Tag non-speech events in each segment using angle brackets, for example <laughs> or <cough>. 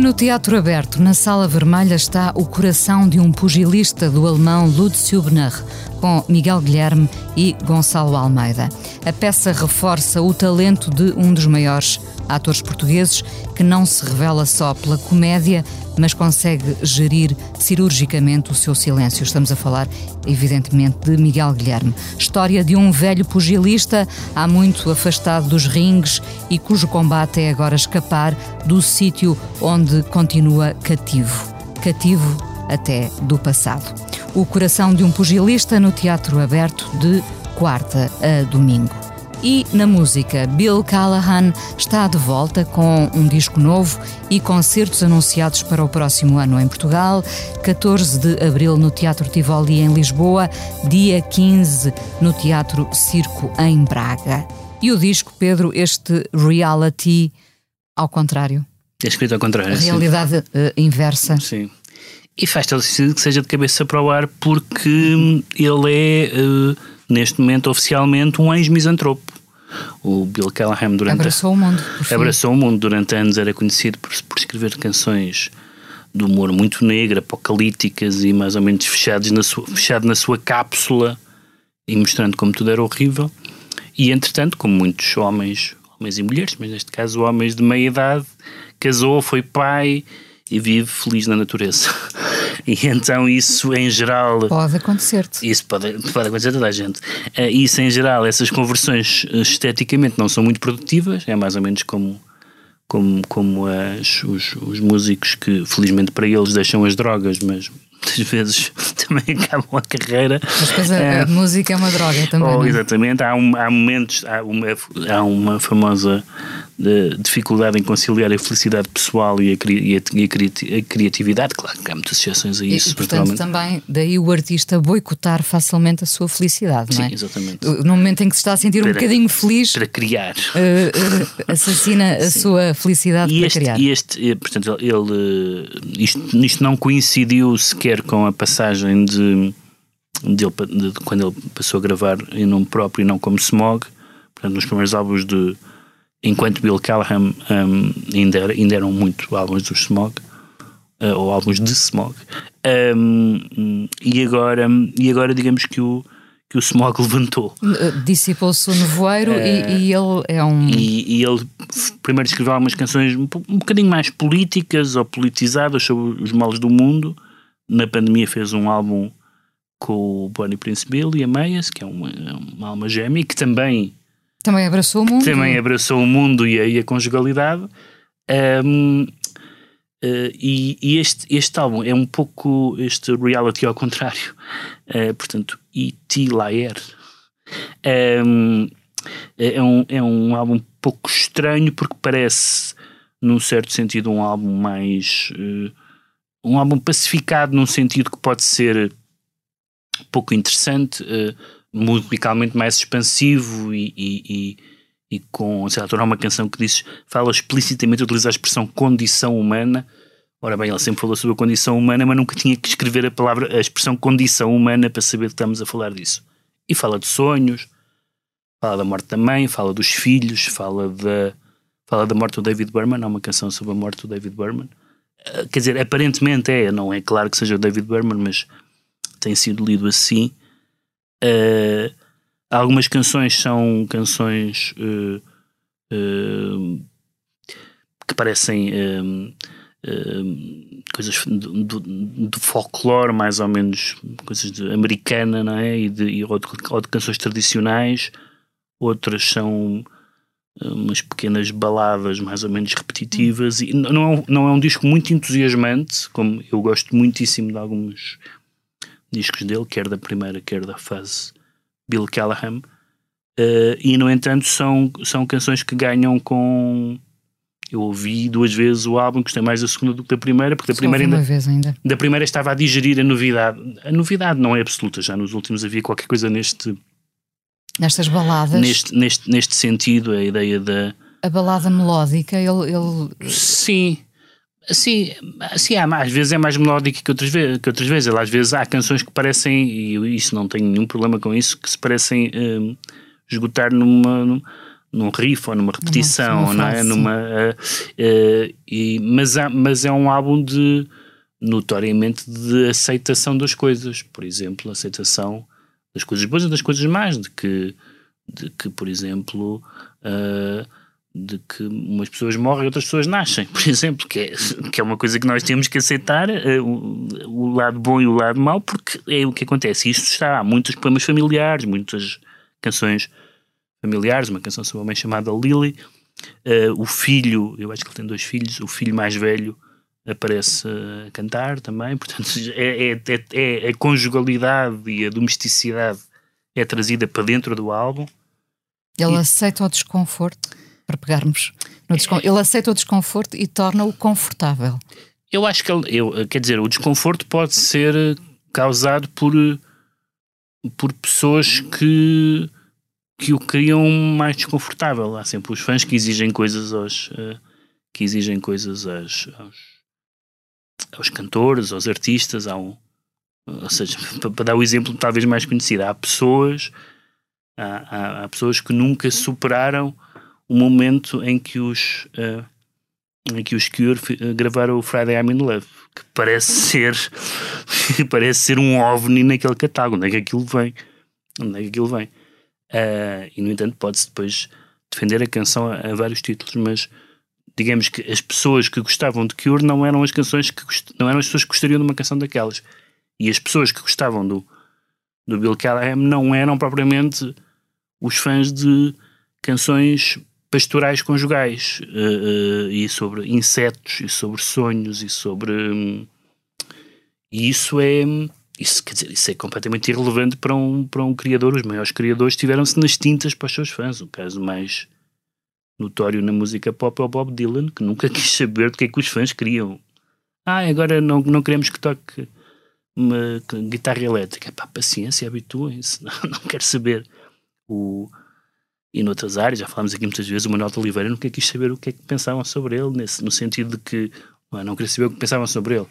No Teatro Aberto, na Sala Vermelha, está o coração de um pugilista do alemão Lutz Hübner, com Miguel Guilherme e Gonçalo Almeida. A peça reforça o talento de um dos maiores atores portugueses, que não se revela só pela comédia, mas consegue gerir cirurgicamente o seu silêncio. Estamos a falar, evidentemente, de Miguel Guilherme. História de um velho pugilista, há muito afastado dos ringues e cujo combate é agora escapar do sítio onde continua cativo. Cativo até do passado. O coração de um pugilista no Teatro Aberto de quarta a domingo. E na música, Bill Callahan está de volta com um disco novo e concertos anunciados para o próximo ano em Portugal, 14 de abril no Teatro Tivoli em Lisboa, dia 15 no Teatro Circo em Braga. E o disco, Pedro, este reality ao contrário. É escrito ao contrário. A realidade uh, inversa. Sim. E faz todo sentido que seja de cabeça para o ar porque ele é. Uh, neste momento, oficialmente, um ex-misantropo. O Bill Callahan durante abraçou o mundo. Abraçou o mundo durante anos, era conhecido por, por escrever canções de humor muito negro, apocalípticas e mais ou menos fechados na sua, fechado na sua cápsula e mostrando como tudo era horrível. E entretanto, como muitos homens, homens e mulheres, mas neste caso homens de meia idade, casou, foi pai e vive feliz na natureza. <laughs> <laughs> E então isso em geral. Pode acontecer-te. Isso pode, pode acontecer a toda a gente. Uh, isso em geral, essas conversões esteticamente não são muito produtivas, é mais ou menos como. Como, como as, os, os músicos que, felizmente para eles, deixam as drogas, mas muitas <laughs> vezes também acabam a carreira. Mas depois a, é, a música é uma droga também. Oh, exatamente, há, um, há momentos, há uma, há uma famosa de dificuldade em conciliar a felicidade pessoal e a, e a, e a, criatividade. Claro que há muitas exceções a isso. E, portanto, também daí o artista boicotar facilmente a sua felicidade, Sim, não é? exatamente. No momento em que se está a sentir para, um bocadinho feliz. Para criar. Uh, uh, assassina a sua felicidade e para este, criar. E este, portanto, ele. Isto, isto não coincidiu sequer com a passagem de. De, de, quando ele passou a gravar em nome próprio e não como Smog, portanto, nos primeiros álbuns de, enquanto Bill Callahan um, ainda, ainda eram muito álbuns do Smog, uh, ou álbuns de Smog, um, e, agora, e agora digamos que o, que o Smog <laughs> levantou. Dissipou-se o nevoeiro uh, e, e, ele é um. E, e, ele primeiro escreveu algumas canções um, um bocadinho mais políticas ou politizadas sobre os males do mundo. Na pandemia fez um álbum com o Bonnie Prince Bill e a Meias, que é uma, uma alma gêmea, que também também abraçou o mundo. Também abraçou o mundo e a, a conjugalidade. Um, uh, e, e este, este álbum é um pouco este reality ao contrário. Uh, portanto, E.T. Laer. Um, é, um, é um álbum um pouco estranho porque parece, num certo sentido, um álbum mais. Uh, um álbum pacificado, num sentido que pode ser pouco interessante. Musicalmente mais expansivo e, e, e, e com, sei lá, uma canção que diz, fala explicitamente, utiliza a expressão condição humana. Ora bem, ele sempre falou sobre a condição humana, mas nunca tinha que escrever a palavra, a expressão condição humana para saber que estamos a falar disso. E fala de sonhos, fala da morte da mãe, fala dos filhos, fala da, fala da morte do David Berman, há uma canção sobre a morte do David Berman. Uh, quer dizer, aparentemente é, não é claro que seja o David Berman, mas tem sido lido assim. Uh, algumas canções são canções uh, uh, que parecem coisas do, do, folclore, mais ou menos coisas de americana, não é? E de, e, ou, de, ou de canções tradicionais, outras são umas pequenas baladas mais ou menos repetitivas e não é, não é um disco muito entusiasmante, como eu gosto muitíssimo de alguns discos dele, quer da primeira, quer da fase Bill Callahan. Uh, e no entanto são, são canções que ganham com eu ouvi duas vezes o álbum, gostei mais da segunda do que da primeira, porque da Só primeira ainda, ainda. da primeira estava a digerir a novidade. A novidade não é absoluta, já nos últimos havia qualquer coisa neste, Nestas baladas, neste, neste, neste sentido, a ideia da. a balada melódica, ele, ele Sim. Assim, assim há, às vezes é mais melódico que outras, vezes, que outras vezes. Às vezes há canções que parecem, e eu isso não tenho nenhum problema com isso, que se parecem hum, esgotar numa, num, num riff ou numa repetição, não é? Numa, uh, uh, e, mas, há, mas é um álbum de notoriamente de aceitação das coisas, por exemplo, aceitação das coisas boas e das coisas más, de que, de que por exemplo, uh, de que umas pessoas morrem e outras pessoas nascem, <laughs> por exemplo, que é, que é uma coisa que nós temos que aceitar, uh, o, o, lado bom e o lado mau, porque é o que acontece. Isto está, há muitos poemas familiares, muitas canções familiares, uma canção sobre uma mãe chamada Lily, uh, o filho, eu acho que ele tem dois filhos, o filho mais velho aparece a cantar também, portanto <laughs> é, é, é, é, a conjugalidade e a domesticidade é trazida para dentro do álbum. Ele E- aceita o desconforto, para pegarmos no descon- Ele aceita o desconforto e torna-o confortável. Eu acho que ele, eu, quer dizer, o desconforto pode ser causado por, por pessoas que, que o criam mais desconfortável. Há sempre os fãs que exigem coisas aos eh, que exigem coisas aos, aos, aos cantores, aos artistas, há um, ou seja, <laughs> para, para dar o exemplo talvez mais conhecido, há pessoas há, há, há pessoas que nunca superaram o momento em que os eh, em que os Cure eh, gravaram o Friday I'm in Love, que parece ser que <laughs> parece ser um ovni naquele catálogo, onde é que aquilo vem? Onde é que aquilo vem? Ah, e no entanto pode-se depois defender a canção a, a vários títulos, mas digamos que as pessoas que gostavam de Cure não eram as canções que não eram as pessoas que gostariam de uma canção daquelas. E as pessoas que gostavam do, do Bill Callahan não eram propriamente os fãs de canções pastorais conjugais eh, eh, e sobre insetos e sobre sonhos e sobre hum, e isso é isso quer dizer isso é completamente irrelevante para um para um criador. Os maiores criadores tiveram-se nas tintas para os seus fãs. O caso mais notório na música pop é o Bob Dylan que nunca <laughs> quis saber do que é que os fãs queriam. Ah agora não não queremos que toque uma guitarra elétrica. Pá paciência habituem-se. <laughs> Não, não quero saber. O e noutras áreas, já falámos aqui muitas vezes, o Manuel de Oliveira nunca quis saber o que é que pensavam sobre ele, nesse, no sentido de que não, não queria saber o que pensavam sobre ele.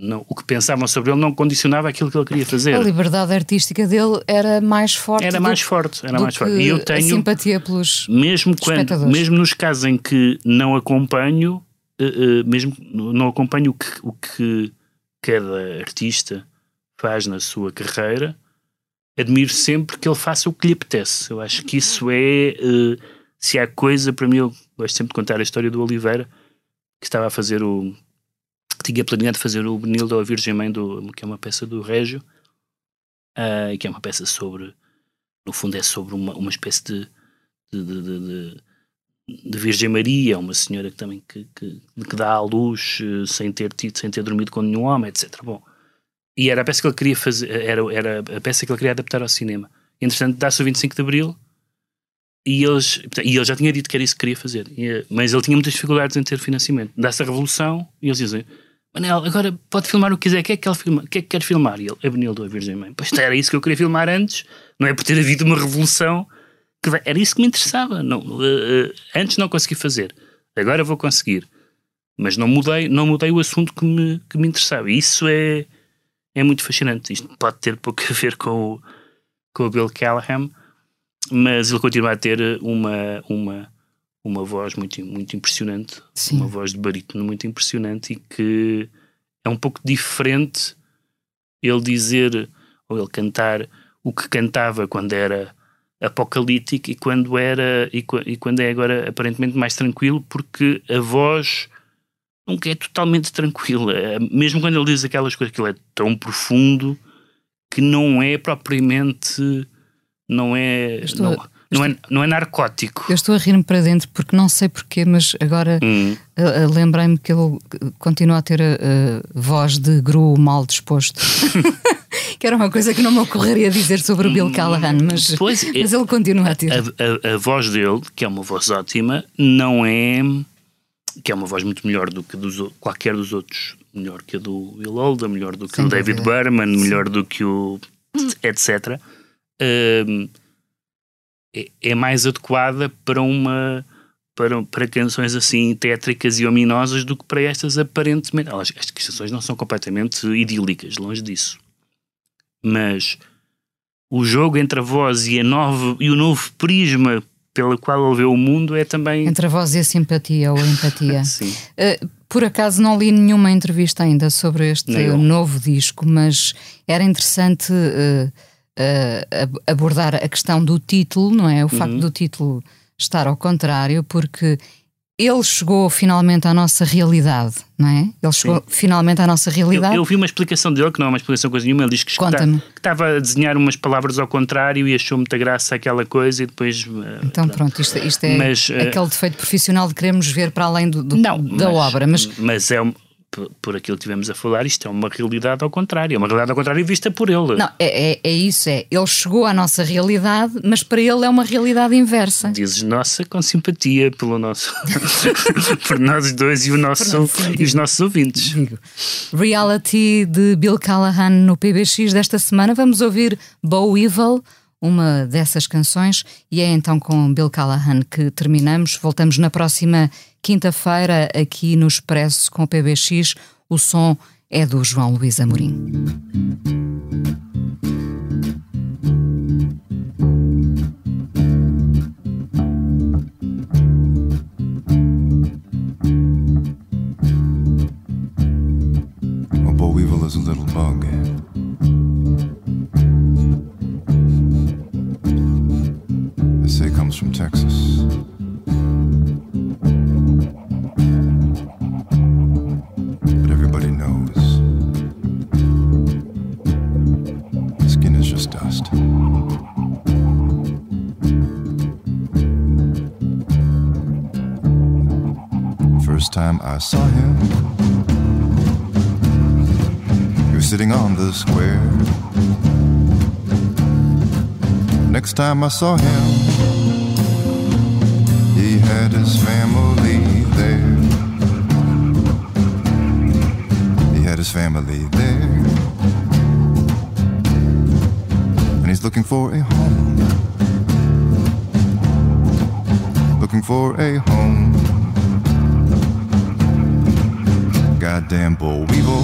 Não, o que pensavam sobre ele não condicionava aquilo que ele queria fazer. A liberdade artística dele era mais forte. Era do- mais forte, era mais forte. E eu tenho, simpatia pelos. mesmo quando, mesmo nos casos em que não acompanho, eh, eh, mesmo não acompanho o que, o que cada artista faz na sua carreira, admiro sempre que ele faça o que lhe apetece. Eu acho que isso é, eh, se há coisa, para mim, eu gosto sempre de contar a história do Oliveira, que estava a fazer o. que tinha planeado fazer o Benildo a Virgem Mãe, do, que é uma peça do Régio, ah, que é uma peça sobre. no fundo, é sobre uma, uma espécie de. de, de, de- de- de Virgem Maria, uma senhora que também que, que, que dá à luz eh, sem ter tido, sem ter dormido com nenhum homem, etc. Bom, e era a peça que ele queria fazer, era, era a peça que ele queria adaptar ao cinema. Entretanto, dá-se o 25 de Abril e, eles, e ele já tinha dito que era isso que queria fazer, E, mas ele tinha muitas dificuldades em ter financiamento. Dá-se a Revolução e eles dizem: Manel, agora pode filmar o que quiser, o que é que, ele filma, que, é que quer filmar? E ele: A Benildo, a Virgem Mãe. Pois era isso que eu queria filmar antes, não é por ter havido uma revolução. Que vai- era isso que me interessava. Não, eh, eh, antes não consegui fazer, agora vou conseguir. Mas não mudei, não mudei o assunto que me, que me interessava. E isso é, é muito fascinante. Isto pode ter pouco a ver com o, com o Bill Callahan, mas ele continua a ter uma, uma, uma voz muito, muito impressionante, Sim. uma voz de barítono muito impressionante e que é um pouco diferente ele dizer ou ele cantar o que cantava quando era apocalíptico e quando era e, e quando é agora aparentemente mais tranquilo porque a voz nunca é totalmente tranquila É, mesmo quando ele diz aquelas coisas que ele é tão profundo que não é propriamente não é Estou não, não é, não é narcótico Eu estou a rir-me para dentro porque não sei porquê, mas agora Hum. uh, uh, lembrei-me que ele continua a ter a, a voz de gru mal disposto. <laughs> que era uma coisa que não me ocorreria dizer sobre o Bill Callahan, mas, Pois, é- mas ele continua a ter. A, a- a voz dele, que é uma voz ótima, não é. Que é uma voz muito melhor do que dos, qualquer dos outros. Melhor que a do Will Oldham, melhor do que Sem o David dúvida. Berman, melhor do que o. etc. Hum, é, é mais adequada para uma. Para, para canções assim tétricas e ominosas do que para estas aparentemente. Elas- Estas canções não são completamente idílicas, longe disso. Mas o jogo entre a voz e, a nova, e o novo prisma pelo qual ele vê o mundo é também. Entre a voz e a simpatia ou a empatia. <laughs> Sim. Uh, por acaso não li nenhuma entrevista ainda sobre este novo disco, mas era interessante uh, uh, ab- abordar a questão do título, não é? O Uhum. facto do título estar ao contrário, porque ele chegou finalmente à nossa realidade, não é? Ele chegou finalmente à nossa Eu, realidade. eu vi uma explicação dele, que não é uma explicação coisa nenhuma. Ele diz que, estava a desenhar umas palavras ao contrário e achou muita graça aquela coisa e depois. eh, Então pronto, isto, isto é Mas, eh, aquele defeito profissional de queremos ver para além do, do- Não, da mas- obra, mas Mas é por, por aquilo que tivemos a falar, isto é uma realidade ao contrário. É uma realidade ao contrário vista por ele. não, é, é, é isso, é. Ele chegou à nossa realidade, mas para ele é uma realidade inversa. Dizes nossa com simpatia pelo nosso <laughs> por nós dois e, o nosso, nós, e os nossos ouvintes. Digo. Reality de Bill Callahan no PBX desta semana. Vamos ouvir Bow Evil, uma dessas canções, e é então com Bill Callahan que terminamos. Voltamos na próxima quinta-feira aqui no Expresso com o PBX. O som é do João Luís Amorim. Time I saw him. He was sitting on the square. Next time I saw him, he had his family there. He had his family there. And he's looking for a home. Looking for a home. Goddamn boll weevil.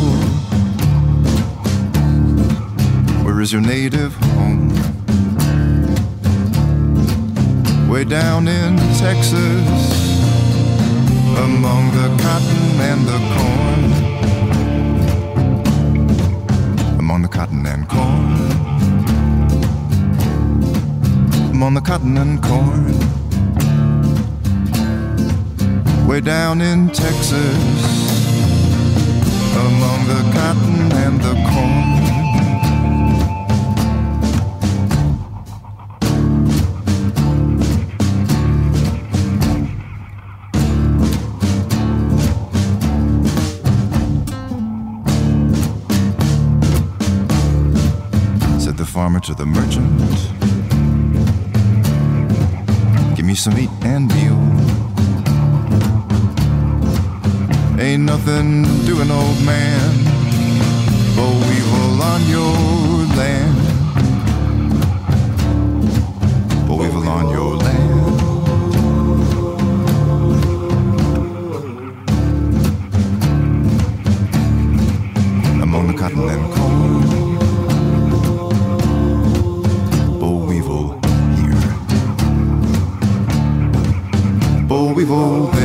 Where is your native home? Way down in Texas, among the cotton and the corn. Among the cotton and corn. Among the cotton and corn. Way down in Texas, among the cotton and the corn. Said the farmer to the merchant, Give me some meat and meal. Ain't nothing doing, old man. Boll weevil on your land. Boll weevil on your land. Among the cotton and corn. Boll weevil